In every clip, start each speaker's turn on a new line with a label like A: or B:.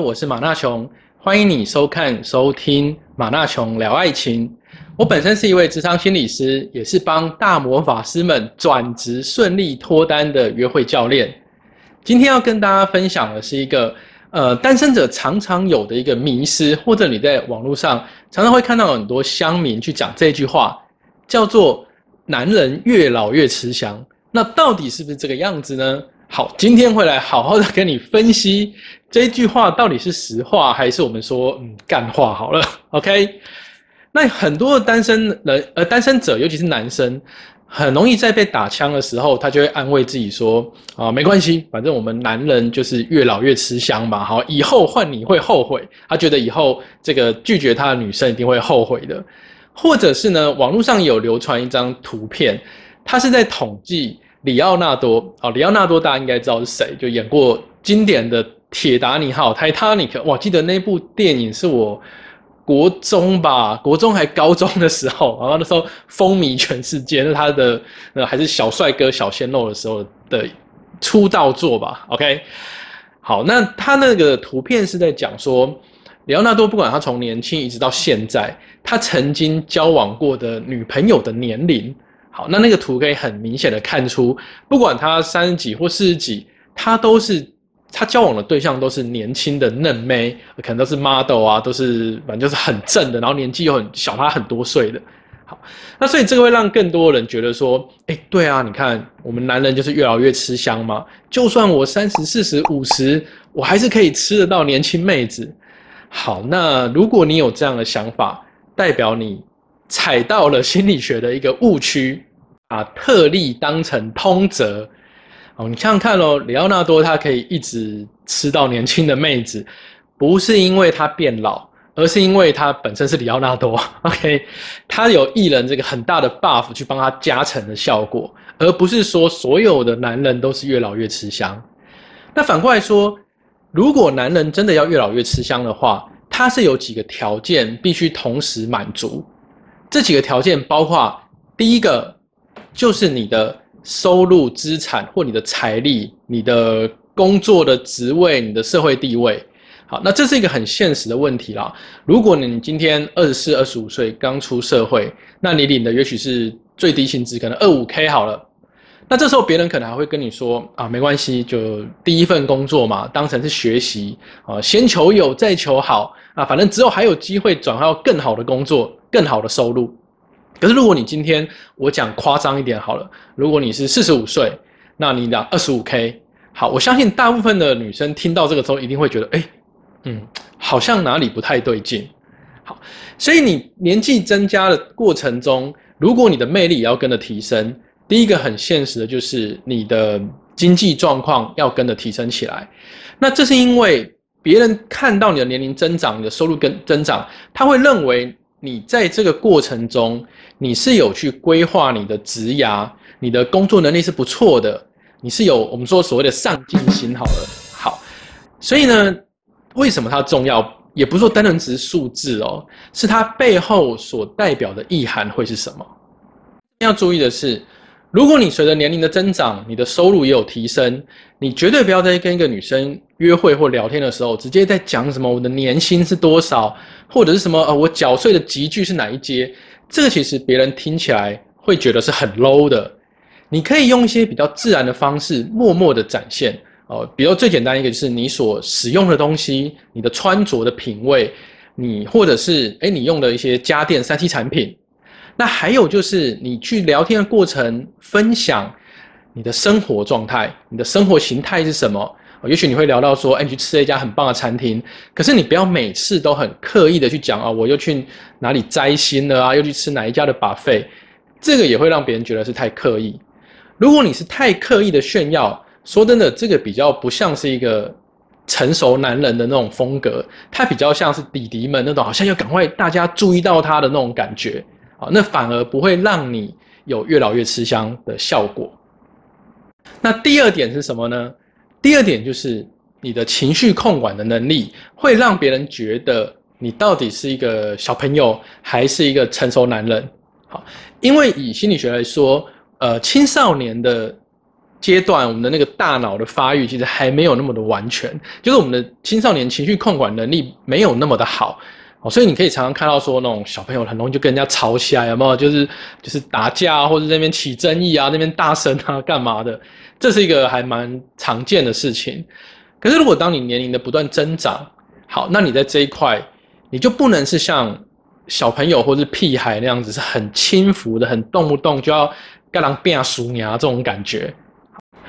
A: 我是马纳琼，欢迎你收看、收听马纳琼聊爱情。我本身是一位职场心理师，也是帮大魔法师们转职顺利脱单的约会教练。今天要跟大家分享的是一个呃单身者常常有的一个迷失，或者你在网络上常常会看到很多乡民去讲这句话，叫做“男人越老越吃香”。那到底是不是这个样子呢？好，今天会来好好的跟你分析这句话到底是实话还是我们说嗯干话好了。OK，那很多的单身人呃单身者，尤其是男生，很容易在被打枪的时候，他就会安慰自己说啊没关系，反正我们男人就是越老越吃香嘛。好，以后换你会后悔。他觉得以后这个拒绝他的女生一定会后悔的。或者是呢，网络上有流传一张图片，他是在统计。里奥纳多，哦，里奥纳多大家应该知道是谁，就演过经典的《铁达尼号》（Titanic）。哇，记得那部电影是我国中吧，国中还高中的时候，然后那时候风靡全世界，那他的呃还是小帅哥、小鲜肉的时候的出道作吧。OK，好，那他那个图片是在讲说，里奥纳多不管他从年轻一直到现在，他曾经交往过的女朋友的年龄。好，那那个图可以很明显的看出，不管他三十几或四十几，他都是他交往的对象都是年轻的嫩妹，可能都是 model 啊，都是反正就是很正的，然后年纪又很小他很多岁的。好，那所以这个会让更多人觉得说，哎，对啊，你看我们男人就是越老越吃香嘛，就算我三十四十五十，我还是可以吃得到年轻妹子。好，那如果你有这样的想法，代表你踩到了心理学的一个误区。把特例当成通则，哦，你想想看哦，里奥纳多他可以一直吃到年轻的妹子，不是因为他变老，而是因为他本身是里奥纳多。OK，他有艺人这个很大的 buff 去帮他加成的效果，而不是说所有的男人都是越老越吃香。那反过来说，如果男人真的要越老越吃香的话，他是有几个条件必须同时满足。这几个条件包括第一个。就是你的收入、资产或你的财力、你的工作的职位、你的社会地位。好，那这是一个很现实的问题啦。如果你今天二十四、二十五岁刚出社会，那你领的也许是最低薪资，可能二五 K 好了。那这时候别人可能还会跟你说啊，没关系，就第一份工作嘛，当成是学习啊，先求有，再求好啊，反正之后还有机会转换到更好的工作、更好的收入。可是，如果你今天我讲夸张一点好了，如果你是四十五岁，那你讲二十五 K，好，我相信大部分的女生听到这个之后，一定会觉得，哎，嗯，好像哪里不太对劲。好，所以你年纪增加的过程中，如果你的魅力也要跟着提升，第一个很现实的就是你的经济状况要跟着提升起来。那这是因为别人看到你的年龄增长，你的收入跟增长，他会认为。你在这个过程中，你是有去规划你的职涯，你的工作能力是不错的，你是有我们说所谓的上进心。好了，好，所以呢，为什么它重要？也不是说单纯只是数字哦，是它背后所代表的意涵会是什么？要注意的是。如果你随着年龄的增长，你的收入也有提升，你绝对不要在跟一个女生约会或聊天的时候，直接在讲什么我的年薪是多少，或者是什么呃我缴税的集聚是哪一阶，这个其实别人听起来会觉得是很 low 的。你可以用一些比较自然的方式，默默的展现哦，比如最简单一个就是你所使用的东西，你的穿着的品味，你或者是诶你用的一些家电三 C 产品。那还有就是，你去聊天的过程，分享你的生活状态，你的生活形态是什么？也许你会聊到说，哎，你去吃了一家很棒的餐厅，可是你不要每次都很刻意的去讲啊，我又去哪里摘星了啊，又去吃哪一家的 buffet，这个也会让别人觉得是太刻意。如果你是太刻意的炫耀，说真的，这个比较不像是一个成熟男人的那种风格，他比较像是弟弟们那种，好像要赶快大家注意到他的那种感觉。好，那反而不会让你有越老越吃香的效果。那第二点是什么呢？第二点就是你的情绪控管的能力，会让别人觉得你到底是一个小朋友还是一个成熟男人。好，因为以心理学来说，呃，青少年的阶段，我们的那个大脑的发育其实还没有那么的完全，就是我们的青少年情绪控管能力没有那么的好。所以你可以常常看到说那种小朋友很容易就跟人家吵起来，有没有？就是就是打架或者那边起争议啊，那边大声啊，干嘛的？这是一个还蛮常见的事情。可是如果当你年龄的不断增长，好，那你在这一块你就不能是像小朋友或是屁孩那样子是很轻浮的，很动不动就要干狼变熟牙这种感觉。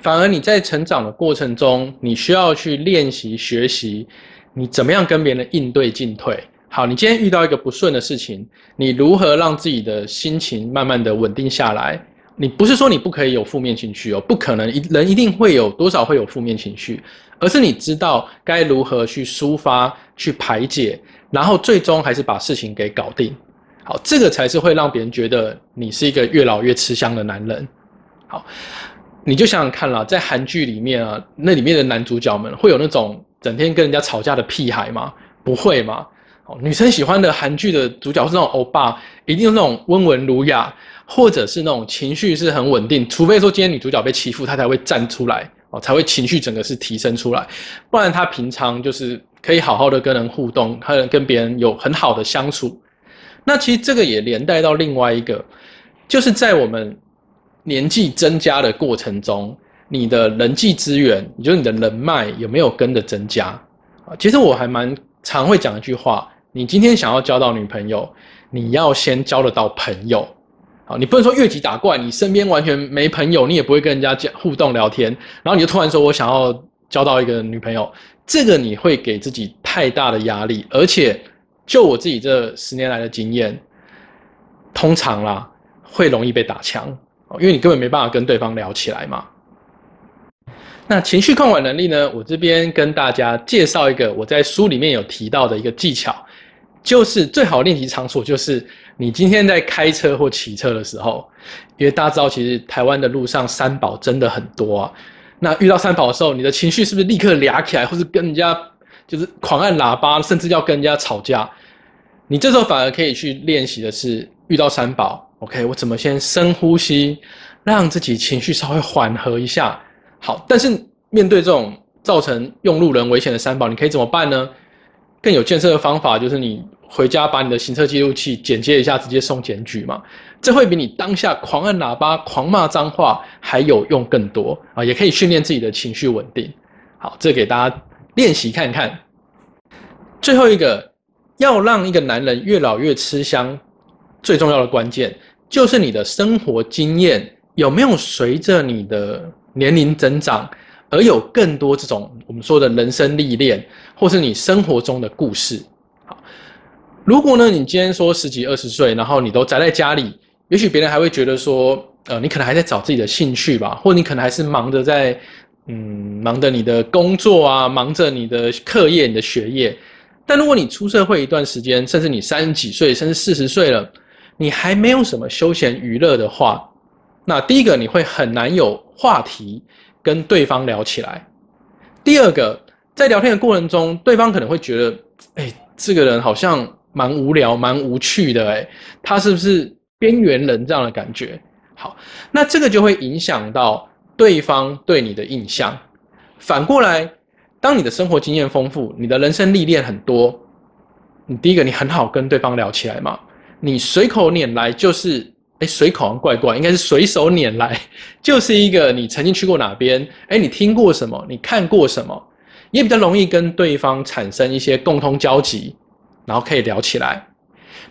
A: 反而你在成长的过程中，你需要去练习学习，你怎么样跟别人应对进退。好，你今天遇到一个不顺的事情，你如何让自己的心情慢慢的稳定下来？你不是说你不可以有负面情绪哦，不可能一，人一定会有多少会有负面情绪，而是你知道该如何去抒发、去排解，然后最终还是把事情给搞定。好，这个才是会让别人觉得你是一个越老越吃香的男人。好，你就想想看啦，在韩剧里面啊，那里面的男主角们会有那种整天跟人家吵架的屁孩吗？不会吗？哦，女生喜欢的韩剧的主角是那种欧巴，一定是那种温文儒雅，或者是那种情绪是很稳定。除非说今天女主角被欺负，她才会站出来，哦，才会情绪整个是提升出来。不然她平常就是可以好好的跟人互动，和跟别人有很好的相处。那其实这个也连带到另外一个，就是在我们年纪增加的过程中，你的人际资源，也就是你的人脉有没有跟着增加啊？其实我还蛮常会讲一句话。你今天想要交到女朋友，你要先交得到朋友，好，你不能说越级打怪，你身边完全没朋友，你也不会跟人家讲互动聊天，然后你就突然说我想要交到一个女朋友，这个你会给自己太大的压力，而且就我自己这十年来的经验，通常啦会容易被打枪，因为你根本没办法跟对方聊起来嘛。那情绪控管能力呢？我这边跟大家介绍一个我在书里面有提到的一个技巧。就是最好练习场所，就是你今天在开车或骑车的时候，因为大家知道，其实台湾的路上三宝真的很多啊。那遇到三宝的时候，你的情绪是不是立刻嗲起来，或是跟人家就是狂按喇叭，甚至要跟人家吵架？你这时候反而可以去练习的是，遇到三宝，OK，我怎么先深呼吸，让自己情绪稍微缓和一下。好，但是面对这种造成用路人危险的三宝，你可以怎么办呢？更有建设的方法就是你。回家把你的行车记录器剪接一下，直接送检举嘛？这会比你当下狂按喇叭、狂骂脏话还有用更多啊！也可以训练自己的情绪稳定。好，这给大家练习看看。最后一个，要让一个男人越老越吃香，最重要的关键就是你的生活经验有没有随着你的年龄增长而有更多这种我们说的人生历练，或是你生活中的故事。如果呢，你今天说十几二十岁，然后你都宅在家里，也许别人还会觉得说，呃，你可能还在找自己的兴趣吧，或你可能还是忙着在，嗯，忙着你的工作啊，忙着你的课业、你的学业。但如果你出社会一段时间，甚至你三十几岁，甚至四十岁了，你还没有什么休闲娱乐的话，那第一个你会很难有话题跟对方聊起来。第二个，在聊天的过程中，对方可能会觉得，哎，这个人好像。蛮无聊、蛮无趣的，哎，他是不是边缘人这样的感觉？好，那这个就会影响到对方对你的印象。反过来，当你的生活经验丰富，你的人生历练很多，你第一个你很好跟对方聊起来嘛。你随口拈来就是，哎，随口怪怪，应该是随手拈来，就是一个你曾经去过哪边，哎，你听过什么，你看过什么，也比较容易跟对方产生一些共通交集。然后可以聊起来。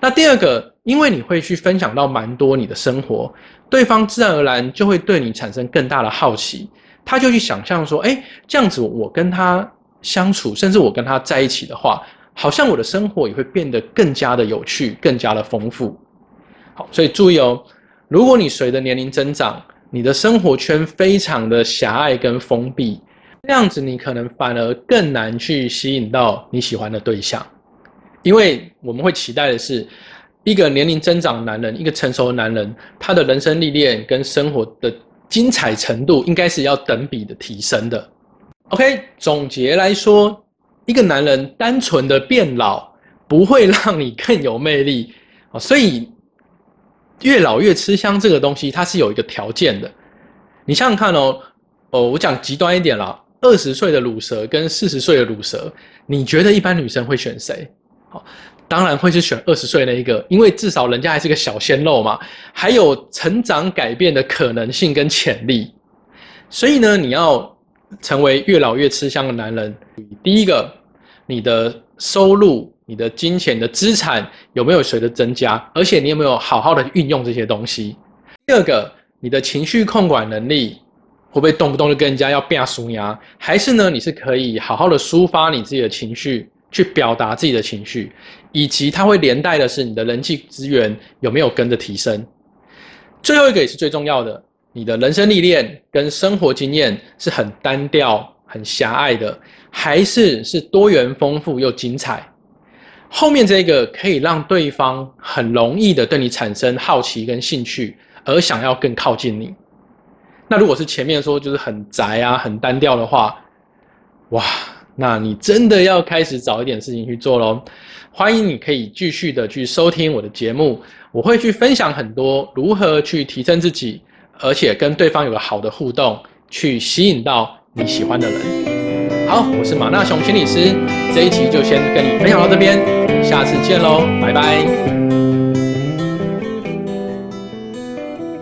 A: 那第二个，因为你会去分享到蛮多你的生活，对方自然而然就会对你产生更大的好奇，他就去想象说，哎，这样子我跟他相处，甚至我跟他在一起的话，好像我的生活也会变得更加的有趣，更加的丰富。好，所以注意哦，如果你随着年龄增长，你的生活圈非常的狭隘跟封闭，这样子你可能反而更难去吸引到你喜欢的对象。因为我们会期待的是，一个年龄增长的男人，一个成熟的男人，他的人生历练跟生活的精彩程度，应该是要等比的提升的。OK，总结来说，一个男人单纯的变老，不会让你更有魅力啊。所以，越老越吃香这个东西，它是有一个条件的。你想想看哦，哦，我讲极端一点啦，二十岁的乳蛇跟四十岁的乳蛇，你觉得一般女生会选谁？好，当然会是选二十岁那一个，因为至少人家还是个小鲜肉嘛，还有成长改变的可能性跟潜力。所以呢，你要成为越老越吃香的男人，第一个，你的收入、你的金钱的资产有没有随着增加，而且你有没有好好的运用这些东西？第二个，你的情绪控管能力会不会动不动就跟人家要变输牙？还是呢，你是可以好好的抒发你自己的情绪，去表达自己的情绪，以及它会连带的是你的人际资源有没有跟着提升？最后一个也是最重要的。你的人生历练跟生活经验是很单调、很狭隘的，还是是多元丰富又精彩？后面这个可以让对方很容易的对你产生好奇跟兴趣，而想要更靠近你。那如果是前面说就是很宅啊、很单调的话，哇，那你真的要开始找一点事情去做喽。欢迎你可以继续的去收听我的节目，我会去分享很多如何去提升自己。而且跟对方有个好的互动，去吸引到你喜欢的人。好，我是马纳雄心理师，这一集就先跟你分享到这边，下次见喽，拜拜。